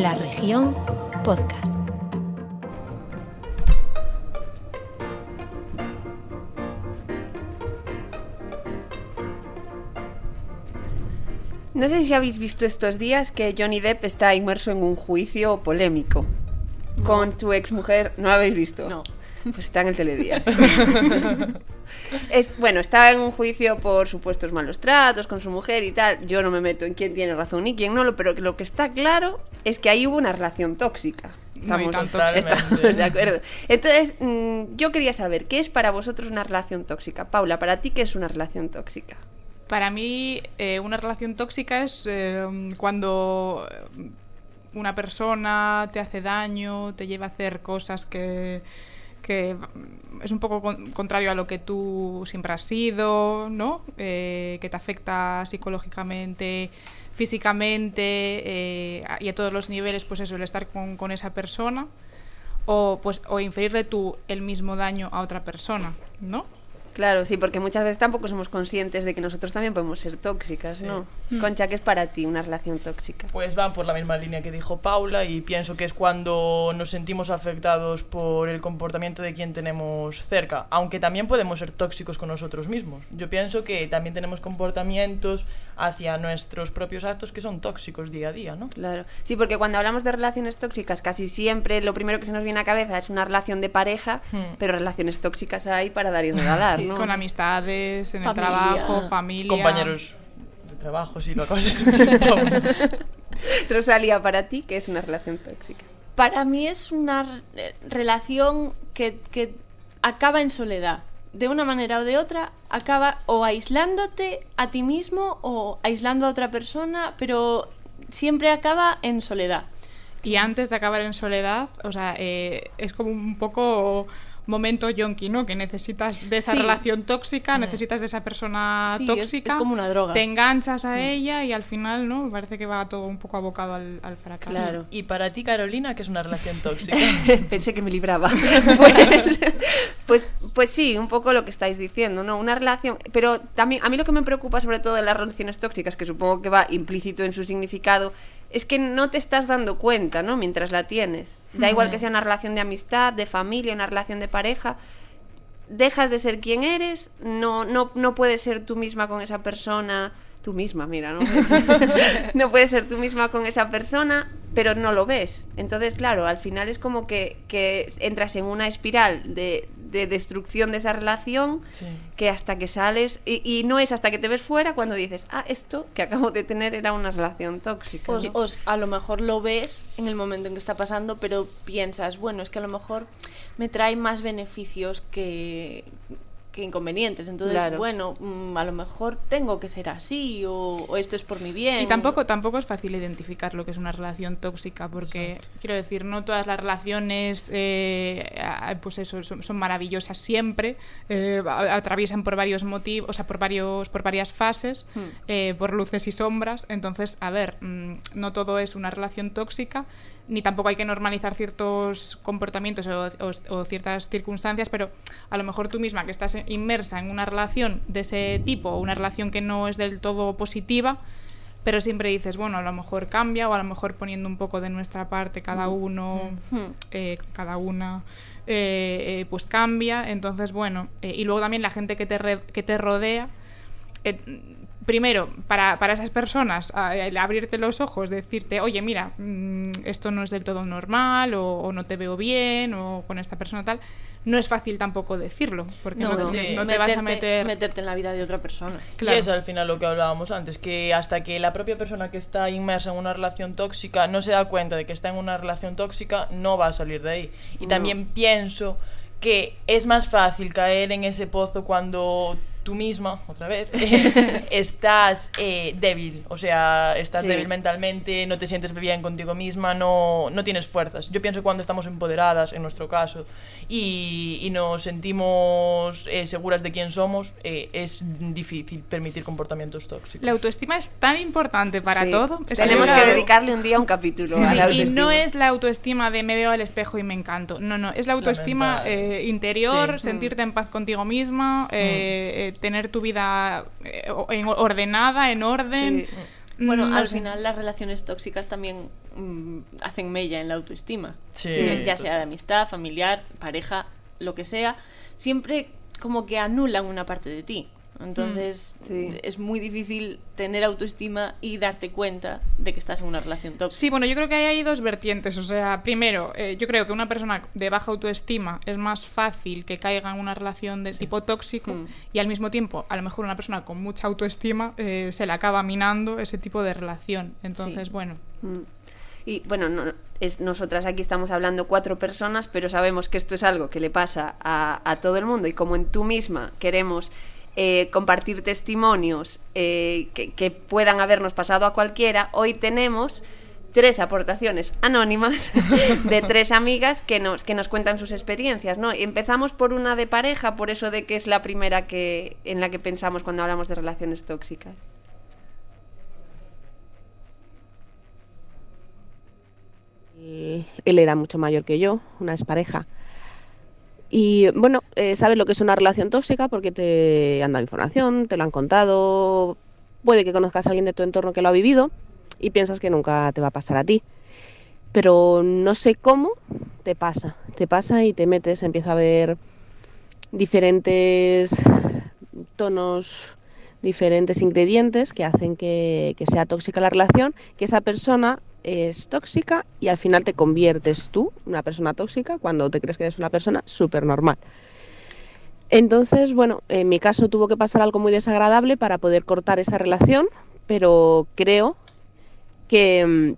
La región podcast. No sé si habéis visto estos días que Johnny Depp está inmerso en un juicio polémico con su exmujer. ¿No lo habéis visto? No. Pues está en el telediario. Es, bueno, está en un juicio por supuestos malos tratos con su mujer y tal. Yo no me meto en quién tiene razón ni quién no, pero lo que está claro es que ahí hubo una relación tóxica. Estamos, estamos de acuerdo. Entonces, mm, yo quería saber, ¿qué es para vosotros una relación tóxica? Paula, ¿para ti qué es una relación tóxica? Para mí, eh, una relación tóxica es eh, cuando eh, una persona te hace daño, te lleva a hacer cosas que, que es un poco con- contrario a lo que tú siempre has sido, ¿no? Eh, que te afecta psicológicamente, físicamente eh, y a todos los niveles, pues eso, el estar con, con esa persona o, pues, o inferirle tú el mismo daño a otra persona, ¿no? Claro, sí, porque muchas veces tampoco somos conscientes de que nosotros también podemos ser tóxicas, Sí. ¿no? Concha, ¿qué es para ti una relación tóxica? Pues van por la misma línea que dijo Paula y pienso que es cuando nos sentimos afectados por el comportamiento de quien tenemos cerca, aunque también podemos ser tóxicos con nosotros mismos. Yo pienso que también tenemos comportamientos hacia nuestros propios actos que son tóxicos día a día, ¿no? Claro, sí, porque cuando hablamos de relaciones tóxicas, casi siempre lo primero que se nos viene a cabeza es una relación de pareja, Hmm. pero relaciones tóxicas hay para dar y regalar, Sí, ¿no? Con amistades, en Familia. el trabajo, familia. Compañeros de trabajo, sí, lo acabas de Rosalía, para ti, ¿qué es una relación tóxica? Para mí es una re- relación que, que acaba en soledad. De una manera o de otra, acaba o aislándote a ti mismo o aislando a otra persona, pero siempre acaba en soledad. Y antes de acabar en soledad, o sea, eh, es como un poco momento yonki, ¿no? Que necesitas de esa Sí. relación tóxica, necesitas de esa persona Sí, tóxica. es como una droga. Te enganchas a ella y al final, ¿no? Me parece que va todo un poco abocado al, al fracaso. Claro. Y para ti, Carolina, ¿qué es una relación tóxica? Pensé que me libraba. Pues, pues, pues sí, un poco lo que estáis diciendo, ¿no? Una relación. Pero también, a mí lo que me preocupa, sobre todo de las relaciones tóxicas, que supongo que va implícito en su significado, es que no te estás dando cuenta, ¿no? Mientras la tienes. Da igual que sea una relación de amistad, de familia, una relación de pareja. Dejas de ser quien eres, no, no, no puedes ser tú misma con esa persona. Tú misma, mira, ¿no? no puedes ser tú misma con esa persona, pero no lo ves. Entonces, claro, al final es como que, que entras en una espiral de, de destrucción de esa relación Sí. que hasta que sales, y, y no es hasta que te ves fuera cuando dices, ah, esto que acabo de tener era una relación tóxica. Os- ¿no? os- a lo mejor lo ves en el momento en que está pasando, pero piensas, bueno, es que a lo mejor me trae más beneficios que, que inconvenientes. Entonces, Claro. bueno, mm, a lo mejor tengo que ser así o, o esto es por mi bien. Y tampoco, tampoco es fácil identificar lo que es una relación tóxica, porque quiero decir, no todas las relaciones, eh, pues eso, son, son maravillosas siempre, eh, atraviesan por varios motivos, o sea, por varios, por varias fases, Hmm. eh, por luces y sombras. Entonces, a ver, mm, no todo es una relación tóxica, ni tampoco hay que normalizar ciertos comportamientos o, o- o ciertas circunstancias, pero a lo mejor tú misma que estás inmersa en una relación de ese tipo, una relación que no es del todo positiva, pero siempre dices, bueno, a lo mejor cambia o a lo mejor poniendo un poco de nuestra parte cada uno, Hmm. eh, cada una, eh, eh, pues cambia. Entonces, bueno, eh, y luego también la gente que te, re- que te rodea. Eh, primero, para, para esas personas, el abrirte los ojos, decirte, oye, mira, mm, esto no es del todo normal, o, o no te veo bien, o con esta persona tal, no es fácil tampoco decirlo, porque no, no, te- sí. no te vas a meterte- meter... meterte en la vida de otra persona. Claro. Y es al final lo que hablábamos antes, que hasta que la propia persona que está inmersa en una relación tóxica no se da cuenta de que está en una relación tóxica, no va a salir de ahí. Y también pienso que es más fácil caer en ese pozo cuando tú misma, otra vez, estás eh, débil, o sea, estás Sí. débil mentalmente, no te sientes bien contigo misma, no, no tienes fuerzas. Yo pienso que cuando estamos empoderadas, en nuestro caso, y, y nos sentimos eh, seguras de quién somos, eh, es difícil permitir comportamientos tóxicos. La autoestima es tan importante para Sí. todo. es Tenemos que claro. dedicarle un día un capítulo Sí, a sí, la y autoestima. no es la autoestima de me veo al espejo y me encanto. No, no, es la autoestima eh, interior, Sí. sentirte en paz contigo misma, eh, eh, tener tu vida eh, ordenada, en orden. Sí. Bueno, Mm, no al sé. final las relaciones tóxicas también mm, hacen mella en la autoestima. Sí, Sí, ya sea de amistad, familiar, pareja, lo que sea, siempre como que anulan una parte de ti. Entonces Sí. es muy difícil tener autoestima y darte cuenta de que estás en una relación tóxica. Sí, bueno, yo creo que ahí hay dos vertientes. O sea, primero, eh, yo creo que una persona de baja autoestima es más fácil que caiga en una relación de tipo tóxico Mm. y al mismo tiempo, a lo mejor una persona con mucha autoestima eh, se le acaba minando ese tipo de relación. Entonces, Sí. bueno. Mm. Y bueno, no, es, nosotras aquí estamos hablando cuatro personas, pero sabemos que esto es algo que le pasa a, a todo el mundo y como en tú misma queremos eh, compartir testimonios eh, que, puedan habernos pasado a cualquiera, hoy tenemos tres aportaciones anónimas de tres amigas que nos, que nos cuentan sus experiencias, ¿no? Empezamos por una de pareja, por eso de que es la primera que, en la que pensamos cuando hablamos de relaciones tóxicas. Él, era mucho mayor que yo, una expareja. Y bueno, eh, sabes lo que es una relación tóxica porque te han dado información, te lo han contado, puede que conozcas a alguien de tu entorno que lo ha vivido y piensas que nunca te va a pasar a ti. Pero no sé cómo te pasa, te pasa y te metes, empieza a ver diferentes tonos, diferentes ingredientes que hacen que, que sea tóxica la relación, que esa persona es tóxica y al final te conviertes tú, una persona tóxica, cuando te crees que eres una persona súper normal. Entonces, bueno, en mi caso tuvo que pasar algo muy desagradable para poder cortar esa relación, pero creo que mm,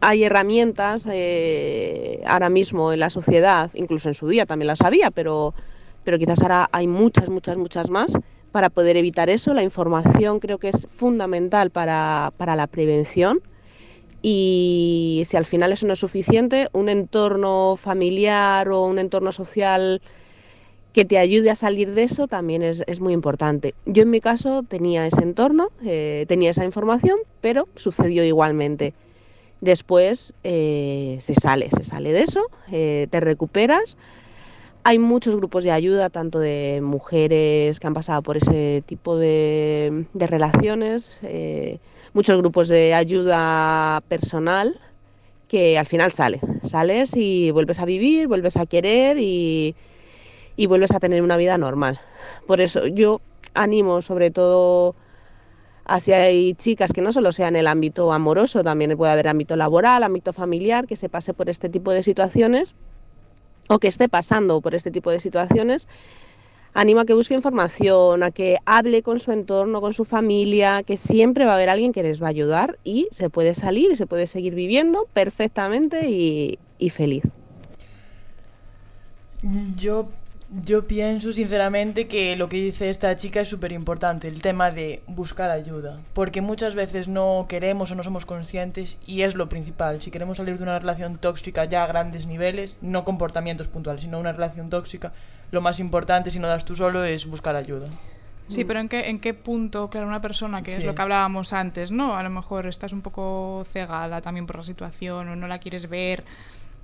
hay herramientas eh, ahora mismo en la sociedad, incluso en su día también las había, pero, pero quizás ahora hay muchas, muchas, muchas más para poder evitar eso. La información creo que es fundamental para, para la prevención y si al final eso no es suficiente, un entorno familiar o un entorno social que te ayude a salir de eso también es, es muy importante. Yo en mi caso tenía ese entorno, eh, tenía esa información, pero sucedió igualmente. Después eh, se sale, se sale de eso, eh, te recuperas. Hay muchos grupos de ayuda, tanto de mujeres que han pasado por ese tipo de, de relaciones, eh, muchos grupos de ayuda personal, que al final sale. Sales y vuelves a vivir, vuelves a querer y, y vuelves a tener una vida normal. Por eso yo animo sobre todo a si hay chicas que no solo sea en el ámbito amoroso, también puede haber ámbito laboral, ámbito familiar, que se pase por este tipo de situaciones o que esté pasando por este tipo de situaciones, animo a que busque información, a que hable con su entorno, con su familia, que siempre va a haber alguien que les va a ayudar y se puede salir y se puede seguir viviendo perfectamente y, y feliz. Yo, yo pienso sinceramente que lo que dice esta chica es súper importante, el tema de buscar ayuda, porque muchas veces no queremos o no somos conscientes y es lo principal. Si queremos salir de una relación tóxica ya a grandes niveles, no comportamientos puntuales, sino una relación tóxica, lo más importante si no das tú solo es buscar ayuda. Sí, pero ¿en qué, ¿en qué punto, claro, una persona, que es lo que hablábamos antes, ¿no? A lo mejor estás un poco cegada también por la situación o no la quieres ver.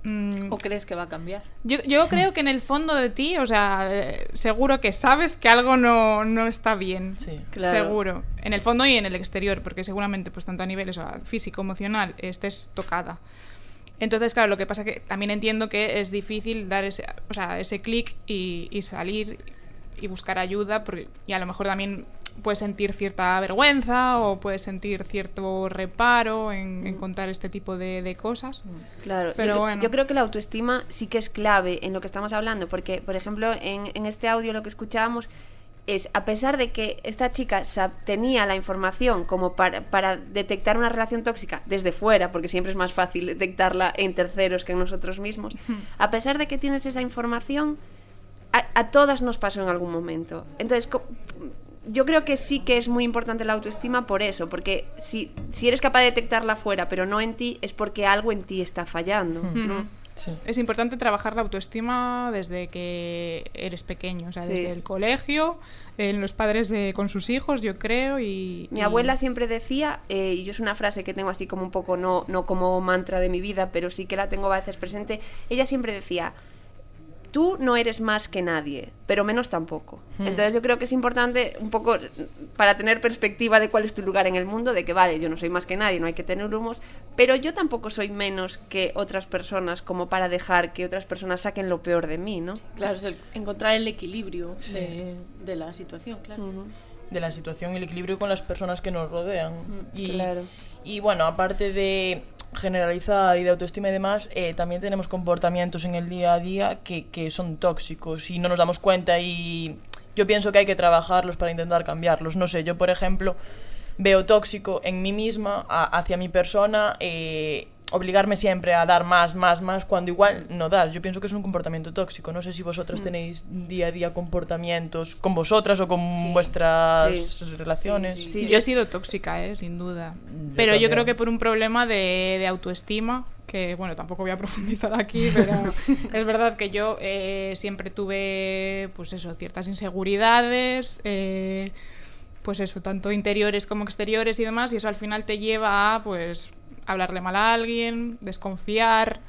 Mm, ¿O crees que va a cambiar? Yo, yo creo que en el fondo de ti, o sea, seguro que sabes que algo no, no está bien. Sí. Claro. Seguro. En el fondo y en el exterior, porque seguramente, pues tanto a nivel o sea, físico, emocional, estés tocada. Entonces, claro, lo que pasa que también entiendo que es difícil dar ese, o sea, ese clic y, y salir y buscar ayuda, porque, y a lo mejor también puedes sentir cierta vergüenza o puedes sentir cierto reparo en, en contar este tipo de, de cosas. Claro, Pero yo, bueno. yo creo que la autoestima sí que es clave en lo que estamos hablando, porque, por ejemplo, en, en este audio lo que escuchábamos es, a pesar de que esta chica tenía la información como para, para detectar una relación tóxica desde fuera, porque siempre es más fácil detectarla en terceros que en nosotros mismos, a pesar de que tienes esa información, a, a todas nos pasó en algún momento. Entonces, yo creo que sí que es muy importante la autoestima por eso, porque si, si eres capaz de detectarla fuera, pero no en ti, es porque algo en ti está fallando. ¿no? Sí. Es importante trabajar la autoestima desde que eres pequeño, o sea, Sí. desde el colegio, en los padres de, con sus hijos, yo creo, y... Mi y- abuela siempre decía, eh, y yo es una frase que tengo así como un poco, no, no como mantra de mi vida, pero sí que la tengo a veces presente, ella siempre decía, tú no eres más que nadie, pero menos tampoco. Entonces yo creo que es importante un poco para tener perspectiva de cuál es tu lugar en el mundo, de que vale, yo no soy más que nadie, no hay que tener humos, pero yo tampoco soy menos que otras personas como para dejar que otras personas saquen lo peor de mí, ¿no? Claro, es el- encontrar el equilibrio de, de la situación, claro. de la situación y el equilibrio con las personas que nos rodean. y, claro. y bueno, aparte de generalizar y de autoestima y demás, eh, también tenemos comportamientos en el día a día que, que son tóxicos y no nos damos cuenta y yo pienso que hay que trabajarlos para intentar cambiarlos. No sé, yo por ejemplo veo tóxico en mí misma, hacia mi persona, eh, obligarme siempre a dar más, más, más, cuando igual no das. Yo pienso que es un comportamiento tóxico. No sé si vosotras tenéis día a día comportamientos con vosotras o con vuestras Sí. relaciones. Sí, yo he sido tóxica, ¿eh? sin duda. Yo pero yo creo que por un problema de, de autoestima, que bueno, tampoco voy a profundizar aquí, pero es verdad que yo eh, siempre tuve, pues eso, ciertas inseguridades, eh, pues eso, tanto interiores como exteriores y demás, y eso al final te lleva a, pues, hablarle mal a alguien, desconfiar.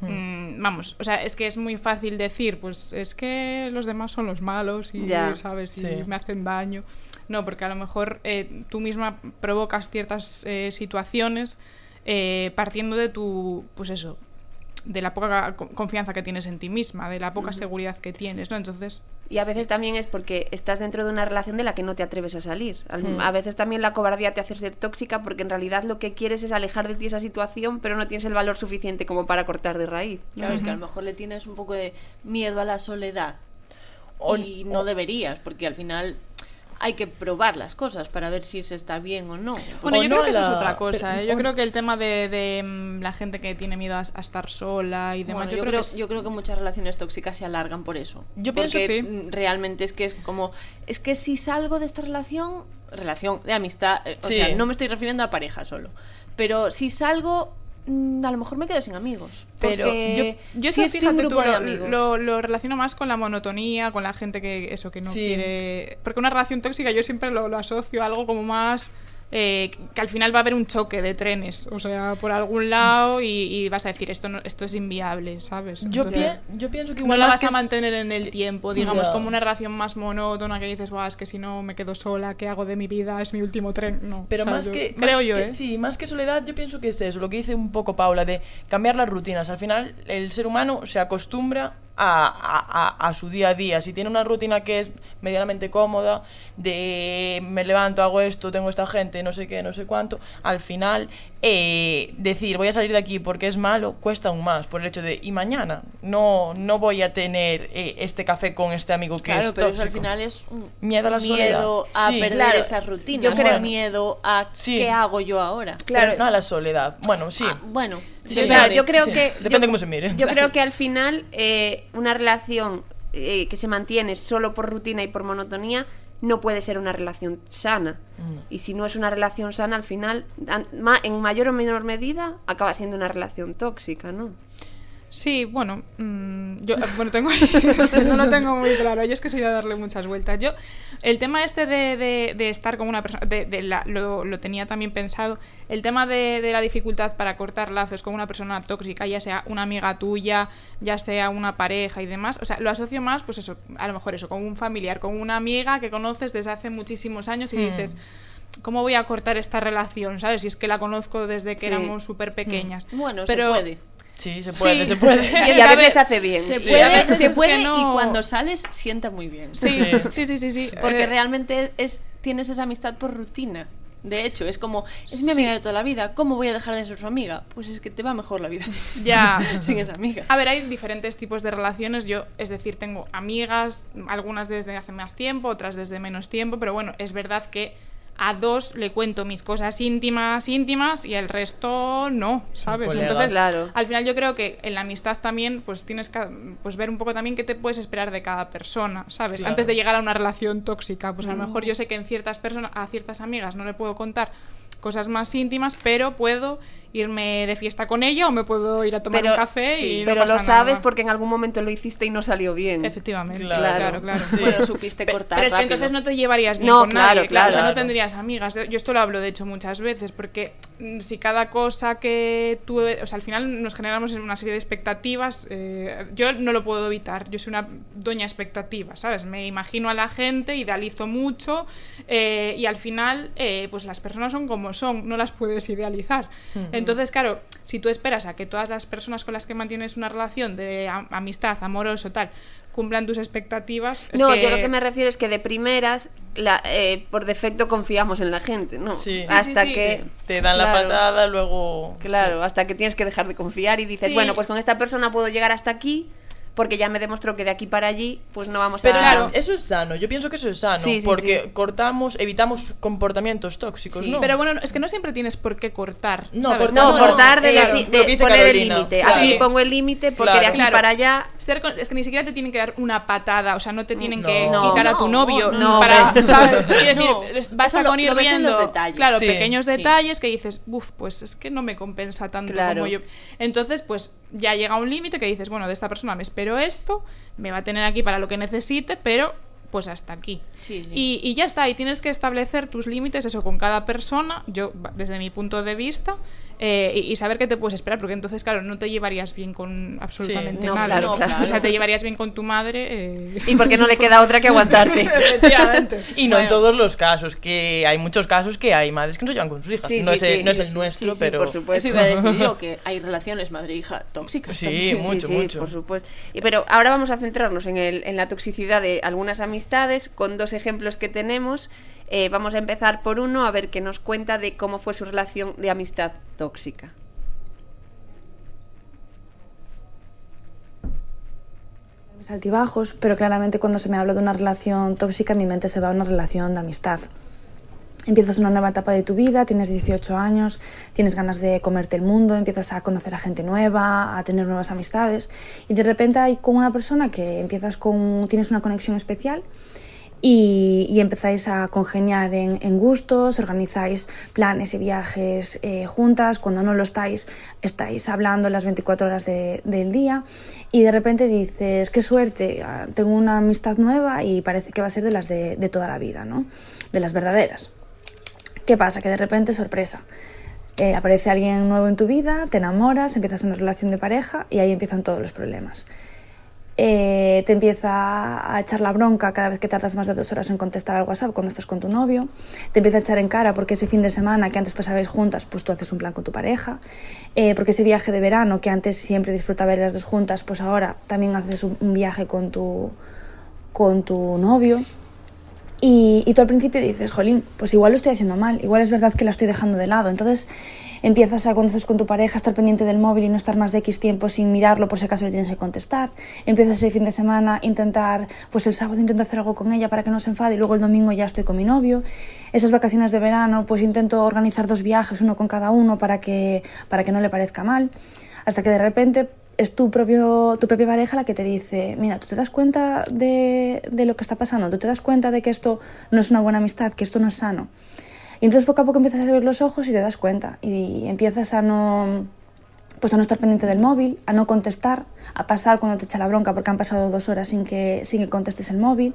mm, vamos, o sea, es que es muy fácil decir, pues es que los demás son los malos y, Ya. ¿sabes? Y Sí. me hacen daño. No, porque a lo mejor eh, tú misma provocas ciertas eh, situaciones eh, partiendo de tu, pues eso, de la poca co- confianza que tienes en ti misma, de la poca seguridad que tienes, ¿no? Entonces, Y a veces también es porque estás dentro de una relación de la que no te atreves a salir. Al- A veces también la cobardía te hace ser tóxica porque en realidad lo que quieres es alejar de ti esa situación, pero no tienes el valor suficiente como para cortar de raíz. Claro, es que a lo mejor le tienes un poco de miedo a la soledad. O- y no deberías, porque al final hay que probar las cosas para ver si se está bien o no. Bueno, O yo no creo que eso es otra cosa. pero- ¿eh? Yo o- creo que el tema de, de, mm, la gente que tiene miedo a, a estar sola y demás, Bueno, yo, yo, creo, creo, que es- yo creo que muchas relaciones tóxicas se alargan por eso. Yo pienso sí. mm, realmente es que es como es que si salgo de esta relación, relación de amistad, eh, o Sí. sea, no me estoy refiriendo a pareja solo, pero si salgo a lo mejor me quedo sin amigos. Pero yo estoy en fíjate tú, lo, lo, lo relaciono más con la monotonía, con la gente que eso que no Sí. quiere... Porque una relación tóxica yo siempre lo, lo asocio a algo como más... eh, que al final va a haber un choque de trenes, o sea, por algún lado y, y vas a decir, esto no, esto es inviable, ¿sabes? Yo, Entonces, pie- yo pienso que no la vas que a mantener en el tiempo, digamos, como una relación más monótona que dices, Buah, es que si no me quedo sola, ¿qué hago de mi vida? Es mi último tren. No, Pero más yo- que. Creo más yo, que- ¿eh? Sí, más que soledad, yo pienso que es eso, lo que dice un poco Paula, de cambiar las rutinas. Al final, el ser humano se acostumbra a, a- su día a día. Si tiene una rutina que es medianamente cómoda, de me levanto, hago esto, tengo esta gente, no sé qué, no sé cuánto, al final eh, decir voy a salir de aquí porque es malo cuesta aún más por el hecho de y mañana no no voy a tener eh, este café con este amigo que Claro, es pero eso al final es un Miedo a la miedo soledad. a Sí. perder Claro, esas rutinas, yo creo- o miedo a Sí. qué hago yo ahora. Claro. Pero no a la soledad. Bueno, sí. Ah, bueno, Sí, Yo, depende. claro, yo creo Sí, que. depende yo- cómo se mire. Yo creo que al final eh, una relación eh, que se mantiene solo por rutina y por monotonía no puede ser una relación sana. Y si no es una relación sana, al final, en mayor o menor medida, acaba siendo una relación tóxica, ¿no? Sí, bueno, mm, yo bueno, tengo, no, sé, no lo tengo muy claro. Yo es que soy de darle muchas vueltas. Yo, el tema este de, de- de estar con una persona, de, de la- lo, lo tenía también pensado, el tema de, de la dificultad para cortar lazos con una persona tóxica, ya sea una amiga tuya, ya sea una pareja y demás, o sea, lo asocio más, pues eso, a lo mejor eso, con un familiar, con una amiga que conoces desde hace muchísimos años y dices... ¿Cómo voy a cortar esta relación? ¿Sabes? Si es que la conozco desde que Sí. éramos súper pequeñas. Bueno, Pero, se puede. Sí, se puede, Sí. se puede. Y a a veces hace bien. Se Sí, puede, a veces se puede y no- cuando sales sienta muy bien. Sí, sí, sí, sí, sí. Porque Eh, realmente es tienes esa amistad por rutina. De hecho, es como, es mi Sí. amiga de toda la vida, ¿cómo voy a dejar de ser su amiga? Pues es que te va mejor la vida. Ya. Sin esa amiga. A ver, hay diferentes tipos de relaciones. Yo, es decir, tengo amigas, algunas desde hace más tiempo, otras desde menos tiempo, pero bueno, es verdad que a dos le cuento mis cosas íntimas, íntimas, y el resto no, ¿sabes? Entonces, Claro. al final yo creo que en la amistad también, pues tienes que pues, ver un poco también qué te puedes esperar de cada persona, ¿sabes? Claro. Antes de llegar a una relación tóxica, pues a lo mejor yo sé que en ciertas personas, a ciertas amigas no le puedo contar cosas más íntimas, pero puedo irme de fiesta con ella o me puedo ir a tomar un café sí, y no pero pasa lo nada. sabes porque en algún momento lo hiciste y no salió bien. Efectivamente, Claro. claro, claro. Sí. Bueno, supiste cortar Pero es que entonces no te llevarías bien No, con claro, nadie, claro, o sea, claro. no tendrías amigas. Yo esto lo hablo de hecho muchas veces, porque mm, si cada cosa que tú, o sea, al final nos generamos una serie de expectativas, eh, yo no lo puedo evitar, yo soy una doña expectativa, ¿sabes? Me imagino a la gente, idealizo mucho eh, y al final, eh, pues las personas son como son, no las puedes idealizar. Entonces, claro, si tú esperas a que todas las personas con las que mantienes una relación de am- amistad, amoroso, tal, cumplan tus expectativas. es no, yo lo que me refiero es que de primeras, la, eh, por defecto confiamos en la gente, ¿no? Sí. Sí, sí, hasta sí, que... Te dan la patada, luego. Claro, hasta que tienes que dejar de confiar y dices, Sí. bueno, pues con esta persona puedo llegar hasta aquí porque ya me demostró que de aquí para allí pues no vamos Pero a... claro, eso es sano. Yo pienso que eso es sano. Sí, sí, porque sí. cortamos, evitamos comportamientos tóxicos, Sí. ¿no? Pero bueno, es que no siempre tienes por qué cortar. No, ¿sabes? cortar No, No, cortar de, claro, de poner el límite. claro. Aquí pongo el límite porque Claro. de aquí Claro. para allá... Ser con- es que ni siquiera te tienen que dar una patada, o sea, no te tienen No. que No, quitar a tu no, novio no, para. ¿sabes? Quiero decir, vas a los viendo, detalles. claro, Sí. pequeños Sí. detalles que dices, uff, pues es que no me compensa tanto Claro. como yo. Entonces, pues ya llega un límite que dices, bueno, de esta persona me espero esto, me va a tener aquí para lo que necesite, pero pues hasta aquí. Sí, sí. Y, y ya está, y tienes que establecer tus límites, eso con cada persona, yo desde mi punto de vista, eh, y, y saber qué te puedes esperar, porque entonces, claro, no te llevarías bien con absolutamente No, nadie. claro, No, claro. O sea, te llevarías bien con tu madre. eh, Y porque no le queda otra que aguantarte. Efectivamente. Y no en todos los casos, que hay muchos casos que hay madres que no se llevan con sus hijas. Sí, no, sí, es, no es el sí, nuestro, sí, sí, pero. por supuesto. Eso iba a decir yo, que hay relaciones madre-hija tóxicas Sí, también. mucho, sí, mucho. por supuesto. Y, pero ahora vamos a centrarnos en, el, en la toxicidad de algunas amistades con dos ejemplos que tenemos. Eh, vamos a empezar por uno a ver qué nos cuenta de cómo fue su relación de amistad tóxica. mis altibajos, pero claramente cuando se me habla de una relación tóxica, mi mente se va a una relación de amistad. Empiezas una nueva etapa de tu vida, tienes 18 años, tienes ganas de comerte el mundo, empiezas a conocer a gente nueva, a tener nuevas amistades y de repente hay con una persona que empiezas con, tienes una conexión especial y, empezáis a congeniar en, gustos, organizáis planes y viajes eh, juntas, cuando no lo estáis, estáis hablando las 24 horas de- del día y de repente dices, qué suerte, ah, tengo una amistad nueva y parece que va a ser de las de, de toda la vida, ¿no? de las verdaderas. ¿Qué pasa? Que de repente, sorpresa, eh, aparece alguien nuevo en tu vida, te enamoras, empiezas una relación de pareja y ahí empiezan todos los problemas eh, te empieza a echar la bronca cada vez que tardas más de dos horas en contestar al WhatsApp cuando estás con tu novio, te empieza a echar en cara porque ese fin de semana que antes pasabais juntas, pues tú haces un plan con tu pareja, eh, porque ese viaje de verano que antes siempre disfrutabais las dos juntas, pues ahora también haces un, viaje con tu, con tu novio. Y, y tú al principio dices, jolín, pues igual lo estoy haciendo mal, igual es verdad que la estoy dejando de lado. Entonces empiezas a, cuando con tu pareja, estar pendiente del móvil y no estar más de X tiempo sin mirarlo por si acaso le tienes que contestar. Empiezas ese fin de semana intentar, pues el sábado intento hacer algo con ella para que no se enfade y luego el domingo ya estoy con mi novio. Esas vacaciones de verano, pues intento organizar dos viajes, uno con cada uno para que, para que no le parezca mal. Hasta que de repente es tu, propio, tu propia pareja la que te dice, mira, tú te das cuenta de, de lo que está pasando, tú te das cuenta de que esto no es una buena amistad, que esto no es sano. Y entonces poco a poco empiezas a abrir los ojos y te das cuenta y empiezas a no, pues a no estar pendiente del móvil, a no contestar, a pasar cuando te echa la bronca porque han pasado dos horas sin que, sin que contestes el móvil.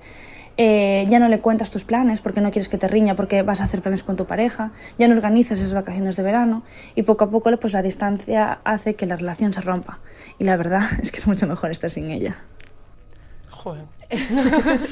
Eh, ya no le cuentas tus planes porque no quieres que te riña porque vas a hacer planes con tu pareja, ya no organizas esas vacaciones de verano y poco a poco pues la distancia hace que la relación se rompa y la verdad es que es mucho mejor estar sin ella. Joder.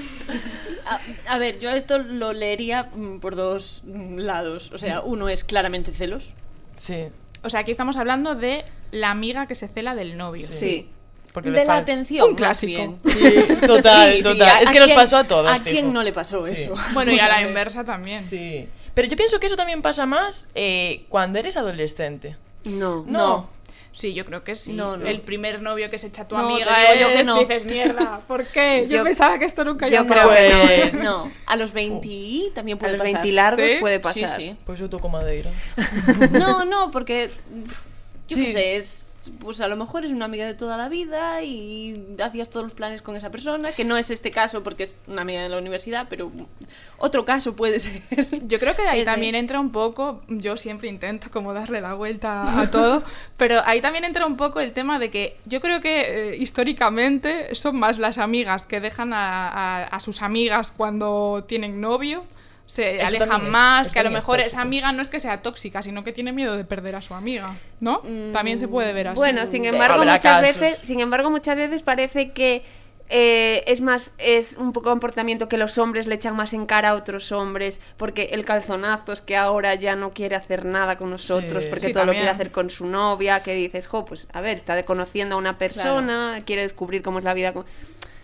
A, a ver, yo esto lo leería mm, por dos mm, lados. O sea, uno es claramente celos. Sí. O sea, aquí estamos hablando de la amiga que se cela del novio. Sí. Porque de la fal- atención. Un clásico. bien. Sí, total, Sí, total. ¿a- es que nos quién- pasó a todas. ¿A quién fijo. no le pasó Sí. eso? Bueno, y a la inversa también. Sí. Pero yo pienso que eso también pasa más eh, cuando eres adolescente. No. No. Sí, yo creo que sí. No, no. El primer novio que se echa tu No, amiga te digo yo que es- no. dices, mierda, ¿por qué? Yo, Yo- pensaba que esto nunca yo iba a creo pasar". que Pues, No, a los 20 y también A puede los pasar. 20 largos ¿Sí? puede Sí, pasar. sí. pues yo toco madera. No, no, porque yo qué Sí. sé, es pues a lo mejor es una amiga de toda la vida y hacías todos los planes con esa persona, que no es este caso porque es una amiga de la universidad, pero otro caso puede ser. Yo creo que ahí Ese. también entra un poco, yo siempre intento como darle la vuelta a todo, pero ahí también entra un poco el tema de que yo creo que eh, históricamente son más las amigas que dejan a, a- a sus amigas cuando tienen novio, se Eso alejan es- más, que a lo mejor esa amiga no es que sea tóxica, sino que tiene miedo de perder a su amiga, ¿no? También se puede ver así. Bueno, sin embargo, Habrá muchas casos. veces, sin embargo, muchas veces parece que eh, es más, es un poco comportamiento que los hombres le echan más en cara a otros hombres, porque el calzonazo es que ahora ya no quiere hacer nada con nosotros, Sí. porque Sí, todo lo quiere hacer con su novia, que dices, jo, pues a ver, está conociendo a una persona, quiere descubrir cómo es la vida. con-".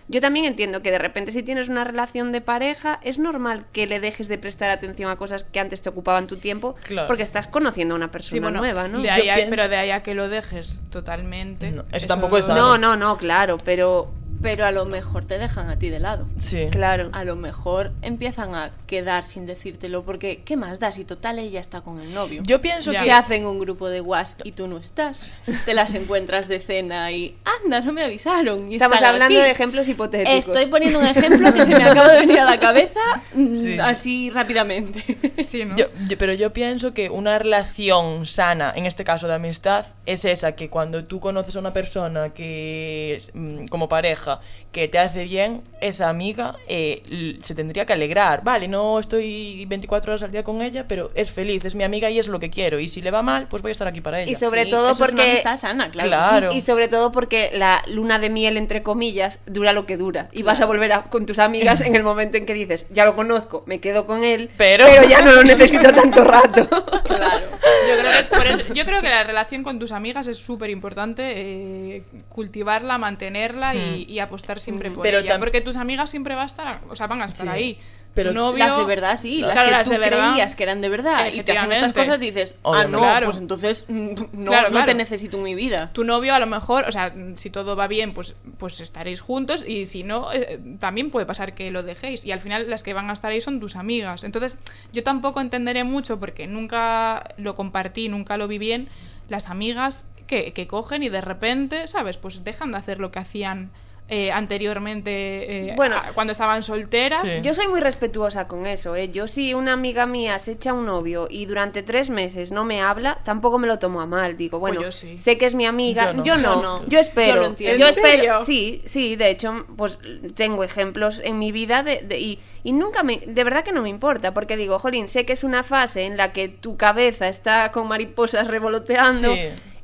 Yo también entiendo que de repente si tienes una relación de pareja, es normal que le dejes de prestar atención a cosas que antes te ocupaban tu tiempo, Claro. porque estás conociendo a una persona Sí, bueno, nueva, ¿no? de ahí Yo a- pienso- Pero de ahí a que lo dejes totalmente. No, eso tampoco es. No, no, no, claro, pero Pero a lo mejor te dejan a ti de lado. Sí. claro. A lo mejor empiezan a quedar sin decírtelo, porque ¿qué más da si total ella está con el novio? Yo pienso Ya. Se que... hacen un grupo de WhatsApp y tú no estás. Te las encuentras de cena y anda, no me avisaron. y Estamos hablando aquí. de ejemplos hipotéticos. Estoy poniendo un ejemplo que se me acaba de venir a la cabeza mm, Sí. así rápidamente. Sí, ¿no? Yo- yo- pero yo pienso que una relación sana, en este caso de amistad, es esa que cuando tú conoces a una persona que es, mm, como pareja que te hace bien, esa amiga eh, se tendría que alegrar. Vale, no estoy 24 horas al día con ella, pero es feliz, es mi amiga y es lo que quiero. Y si le va mal, pues voy a estar aquí para ella. Y sobre Sí, todo eso es una porque amistad sana, claro. y sobre todo porque la luna de miel entre comillas dura lo que dura y vas a volver a- con tus amigas en el momento en que dices ya lo conozco me quedo con él Pero- ya no lo necesito tanto rato Claro. Yo creo, que es por eso- yo creo que la relación con tus amigas es súper importante eh, cultivarla, mantenerla y, y apostar siempre por Pero ella. Porque tus amigas siempre va a estar, o sea, van a estar Sí. ahí. Pero novio, Las de verdad, sí. Las que las tú de verdad. creías que eran de verdad y te hacen estas cosas dices, ah, no, Claro. pues entonces no, Claro, no te necesito en mi vida. Tu novio a lo mejor, o sea, si todo va bien, pues, pues estaréis juntos y si no, eh, también puede pasar que lo dejéis y al final las que van a estar ahí son tus amigas. Entonces, yo tampoco entenderé mucho porque nunca lo compartí, nunca lo vi bien, las amigas que, que cogen y de repente, ¿sabes? Pues dejan de hacer lo que hacían eh, anteriormente eh, Bueno. a- cuando estaban solteras. Sí. yo soy muy respetuosa con eso ¿eh? yo si una amiga mía se echa un novio y durante tres meses no me habla tampoco me lo tomo a mal digo bueno yo sí. sé que es mi amiga Yo yo no. no Yo yo, no. espero Yo lo entiendo. yo ¿En espero serio? sí sí de hecho pues tengo ejemplos en mi vida de, de- y, y nunca me de verdad que no me importa porque digo jolín sé que es una fase en la que tu cabeza está con mariposas revoloteando Sí,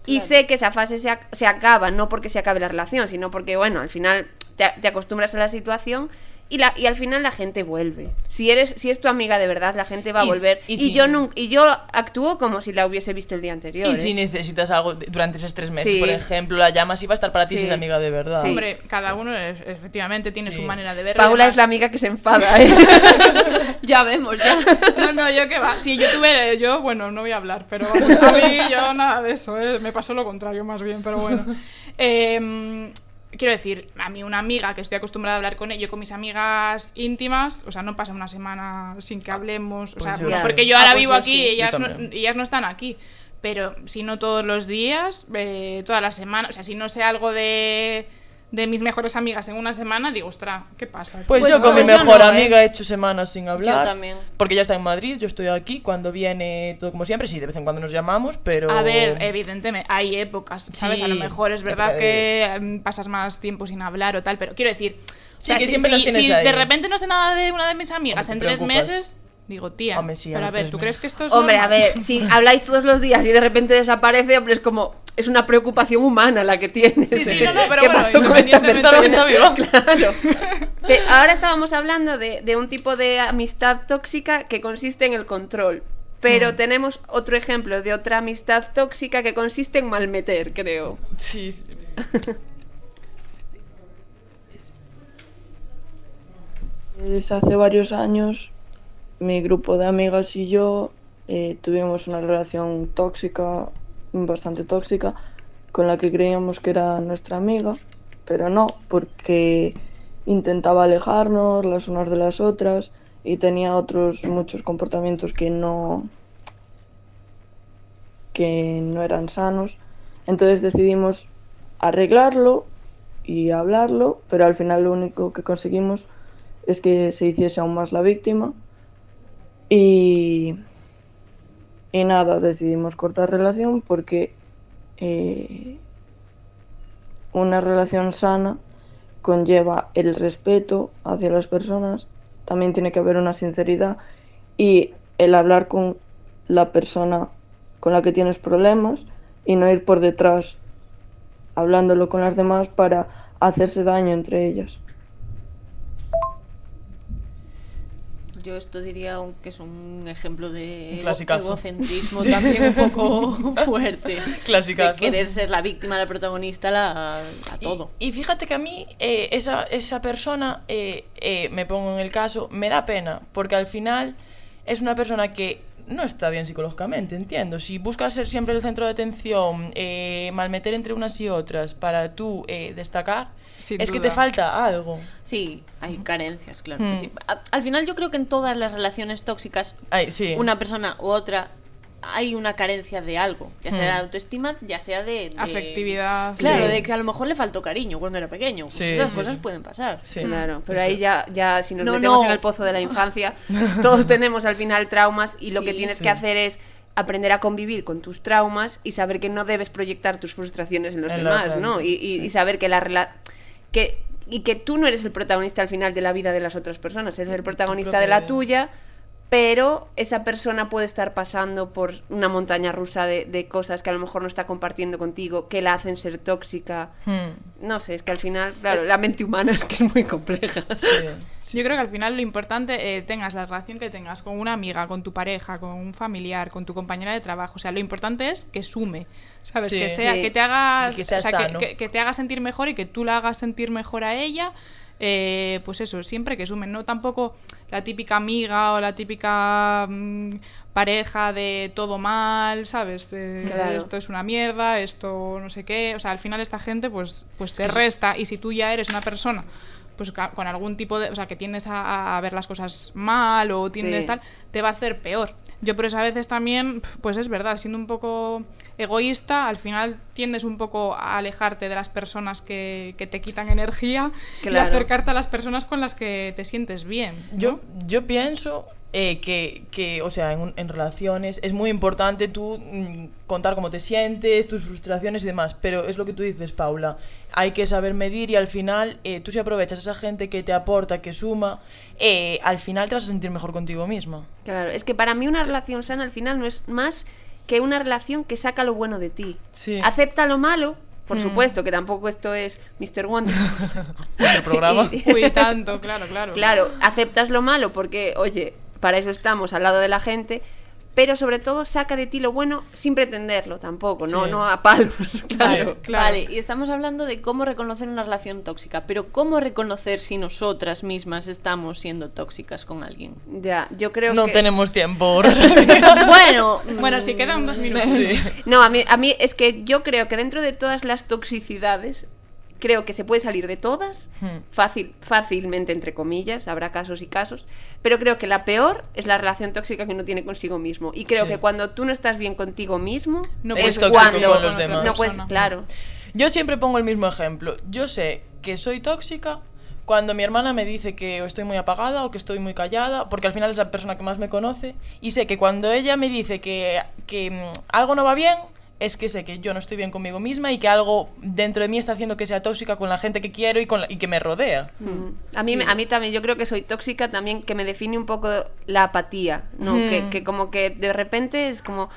y sé que esa fase se, ac- se acaba, no porque se acabe la relación, sino porque, bueno, al final te acostumbras a la situación y, la, y al final la gente vuelve. Si eres si es tu amiga de verdad, la gente va a Y- volver. y Y, si- yo nun- y yo actúo como si la hubiese visto el día anterior. Y ¿eh? si necesitas algo durante esos tres meses, Sí. por ejemplo, la llamas y va a estar para ti Sí. si es amiga de verdad. Sí. Hombre, cada uno es- efectivamente tiene Sí. su manera de verlo. Paula es la amiga que se enfada, ¿eh? Ya vemos, ya. No, no, yo que va. Si yo tuve, yo, bueno, no voy a hablar, pero vamos, a mí yo nada de eso, ¿eh? me pasó lo contrario más bien, pero bueno. Eh, quiero decir, a mí una amiga que estoy acostumbrada a hablar con ella, yo con mis amigas íntimas, o sea, no pasa una semana sin que hablemos, o sea, Pues bueno, sí. porque yo Ah, ahora pues vivo aquí sí. y ellas no, ellas no están aquí. Pero si no todos los días, eh, todas las semanas, o sea, si no sé algo de, de mis mejores amigas en una semana, digo, ostras, ¿qué pasa? Pues, Pues yo con no, mi yo mejor no, ¿eh? amiga he hecho semanas sin hablar. también. Porque ella está en Madrid, yo estoy aquí. Cuando viene todo como siempre, sí, de vez en cuando nos llamamos, pero. A ver, evidentemente, hay épocas, ¿sabes? A lo mejor es verdad que mm, pasas más tiempo sin hablar o tal, pero quiero decir, o Sí, sea, que si, siempre las si- tienes si ahí. de repente no sé nada de una de mis amigas en tres preocupas. meses, digo, tía, Hombre, sí, a pero a ver, ¿tú crees que esto es Hombre, a ver, si habláis todos los días y de repente desaparece, hombre, es como. Es una preocupación humana la que tienes. Sí, sí, no, no, pero ¿Qué bueno, pasó con esta persona? Claro. Ahora estábamos hablando de, de un tipo de amistad tóxica que consiste en el control. Pero tenemos otro ejemplo de otra amistad tóxica que consiste en malmeter, creo. Sí, sí. Hace varios años mi grupo de amigas y yo eh, tuvimos una relación tóxica, bastante tóxica, con la que creíamos que era nuestra amiga, pero no, porque intentaba alejarnos las unas de las otras y tenía otros muchos comportamientos que no que no eran sanos Entonces decidimos arreglarlo y hablarlo, pero al final lo único que conseguimos es que se hiciese aún más la víctima. Y, y nada, decidimos cortar relación porque eh, una relación sana conlleva el respeto hacia las personas, también tiene que haber una sinceridad y el hablar con la persona con la que tienes problemas y no ir por detrás hablándolo con las demás para hacerse daño entre ellas. Yo esto diría un- que es un ejemplo de clasicazo. egocentrismo también un poco fuerte. Clasicazo. De querer ser la víctima, la protagonista, la, a todo. Y, y fíjate que a mí eh, esa, esa persona, eh, eh, me pongo en el caso, me da pena, porque al final es una persona que no está bien psicológicamente, entiendo. Si buscas ser siempre el centro de atención, eh, malmeter entre unas y otras para tú eh, destacar, Sin es que te falta algo. Sí, hay carencias, claro. que Mm. sí. A- al final yo creo que en todas las relaciones tóxicas, Ay, sí. una persona u otra, hay una carencia de algo. Ya sea de Mm. autoestima, ya sea de... de- Afectividad. Claro, Sí. de que a lo mejor le faltó cariño cuando era pequeño. Pues Sí, esas sí, cosas pueden pasar. Sí. Claro, pero ahí ya, ya si nos No, metemos no. en el pozo de la infancia, todos tenemos al final traumas y lo que tienes sí. que hacer es aprender a convivir con tus traumas y saber que no debes proyectar tus frustraciones en los En demás, ¿no? Y, y- y saber que la que y que tú no eres el protagonista al final de la vida de las otras personas, eres el protagonista de la tuya, pero esa persona puede estar pasando por una montaña rusa de, de cosas que a lo mejor no está compartiendo contigo, que la hacen ser tóxica. Hmm, No sé, es que al final, claro, la mente humana es que es muy compleja. sí. Yo creo que al final lo importante, eh, tengas la relación que tengas con una amiga, con tu pareja, con un familiar, con tu compañera de trabajo. O sea, lo importante es que sume, ¿sabes? Sí. que sea, Sí. que te haga, Y que sea o sea, que te haga sentir mejor y que tú la hagas sentir mejor a ella. eh, pues eso, siempre que sumen, no tampoco la típica amiga o la típica mm, pareja de todo mal, ¿sabes? Eh, Claro. Esto es una mierda, esto no sé qué. O sea, al final esta gente pues, pues te resta y si tú ya eres una persona pues con algún tipo de, o sea, que tiendes a, a ver las cosas mal o tiendes Sí. tal, te va a hacer peor. Yo por eso a veces también, pues es verdad, siendo un poco egoísta, al final tiendes un poco a alejarte de las personas que, que te quitan energía y Claro. acercarte a las personas con las que te sientes bien. ¿no? Yo, yo pienso eh, que, que, o sea, en, en relaciones es muy importante tú mm, contar cómo te sientes, tus frustraciones y demás, pero es lo que tú dices, Paula. Hay que saber medir y al final eh, tú si aprovechas a esa gente que te aporta, que suma, eh, al final te vas a sentir mejor contigo misma. Claro, es que para mí una relación sana al final no es más que una relación que saca lo bueno de ti. Sí. Acepta lo malo, por Mm. supuesto, que tampoco esto es Mr. Wonder. Nuestro programa. Y- Uy, tanto, claro, claro. Claro, aceptas lo malo porque, oye, para eso estamos al lado de la gente, pero sobre todo saca de ti lo bueno sin pretenderlo tampoco, no, Sí. no a palos, claro. claro. Vale, y estamos hablando de cómo reconocer una relación tóxica, pero ¿cómo reconocer si nosotras mismas estamos siendo tóxicas con alguien? Ya, yo creo no que... tenemos tiempo. bueno, Bueno, si quedan dos minutos. No, a mí, a mí es que yo creo que dentro de todas las toxicidades, creo que se puede salir de todas, Hmm. fácil, fácilmente, entre comillas, habrá casos y casos, pero creo que la peor es la relación tóxica que uno tiene consigo mismo. Y creo Sí. que cuando tú no estás bien contigo mismo, No es puedes cuando con los demás. no puedes, claro. Yo siempre pongo el mismo ejemplo. Yo sé que soy tóxica cuando mi hermana me dice que estoy muy apagada o que estoy muy callada, porque al final es la persona que más me conoce, y sé que cuando ella me dice que, que mm, algo no va bien, es que sé que yo no estoy bien conmigo misma y que algo dentro de mí está haciendo que sea tóxica con la gente que quiero y, con la- y que me rodea. Mm. A mí, a mí también, yo creo que soy tóxica también, que me define un poco la apatía, ¿no? Que, que como que de repente es como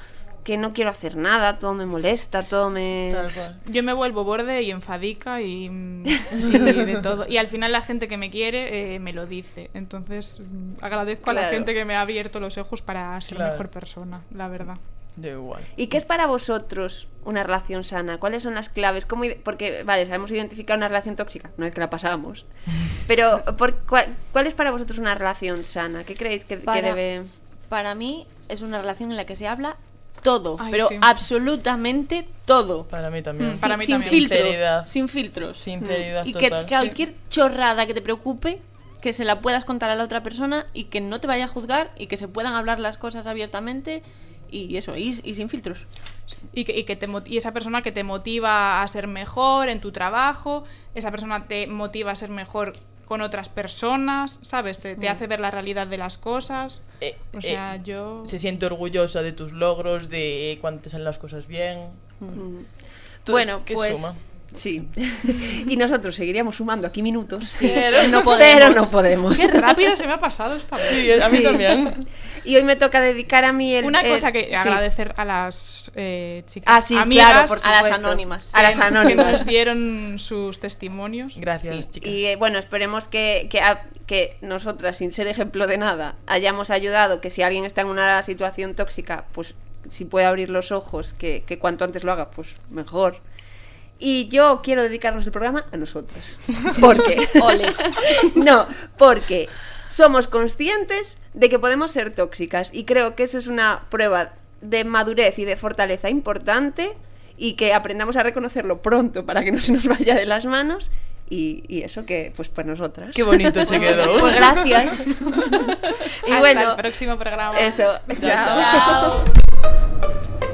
que no quiero hacer nada, todo me molesta, todo me... Tal cual. Yo me vuelvo borde y enfadica y, mm, y de todo. Y al final la gente que me quiere eh, me lo dice. Entonces mm, agradezco a la gente que me ha abierto los ojos para ser Claro. mejor persona, la verdad. Yo igual. ¿Y qué es para vosotros una relación sana? ¿Cuáles son las claves? ¿Cómo porque, vale, sabemos identificar una relación tóxica, una vez que la pasamos. Pero, por, cuál, cuál es para vosotros una relación sana? ¿Qué creéis que, debe...? para mí es una relación en la que se habla todo, Ay, pero sí. absolutamente todo. Para mí también. Mm, para mí sin también. filtro, Sinceridad. sin filtros. Sinceridad y que cualquier chorrada que te preocupe, que se la puedas contar a la otra persona y que no te vaya a juzgar y que se puedan hablar las cosas abiertamente y eso, y, y sin filtros. Y, que, y, que te, y esa persona que te motiva a ser mejor en tu trabajo, esa persona te motiva a ser mejor con otras personas, ¿sabes? Te, te hace ver la realidad de las cosas. Eh, O sea, eh, yo... Se siente orgullosa de tus logros, de cuando te salen las cosas bien. Tú- Bueno, ¿qué pues suma? sí. y nosotros seguiríamos sumando aquí minutos, Pero no pero no podemos. Qué rápido se me ha pasado esta vez. Sí, a mí Sí. también. Y hoy me toca dedicar a mí el Una el- cosa que sí. agradecer a las eh, chicas Ah, sí, amigas claro, por a las anónimas. A las que- que anónimas. nos dieron sus testimonios. Gracias, Sí, chicas. Y eh, bueno, esperemos que, que, a- que nosotras, sin ser ejemplo de nada, hayamos ayudado, que si alguien está en una situación tóxica, pues si puede abrir los ojos, que, que cuanto antes lo haga, pues mejor. Y yo quiero dedicarnos el programa a nosotras. Porque, no, porque somos conscientes de que podemos ser tóxicas y creo que eso es una prueba de madurez y de fortaleza importante y que aprendamos a reconocerlo pronto para que no se nos vaya de las manos y, y eso que pues pues nosotras. Qué bonito se quedó. Pues gracias. y Hasta bueno, el próximo programa. eso. Chao. Chao.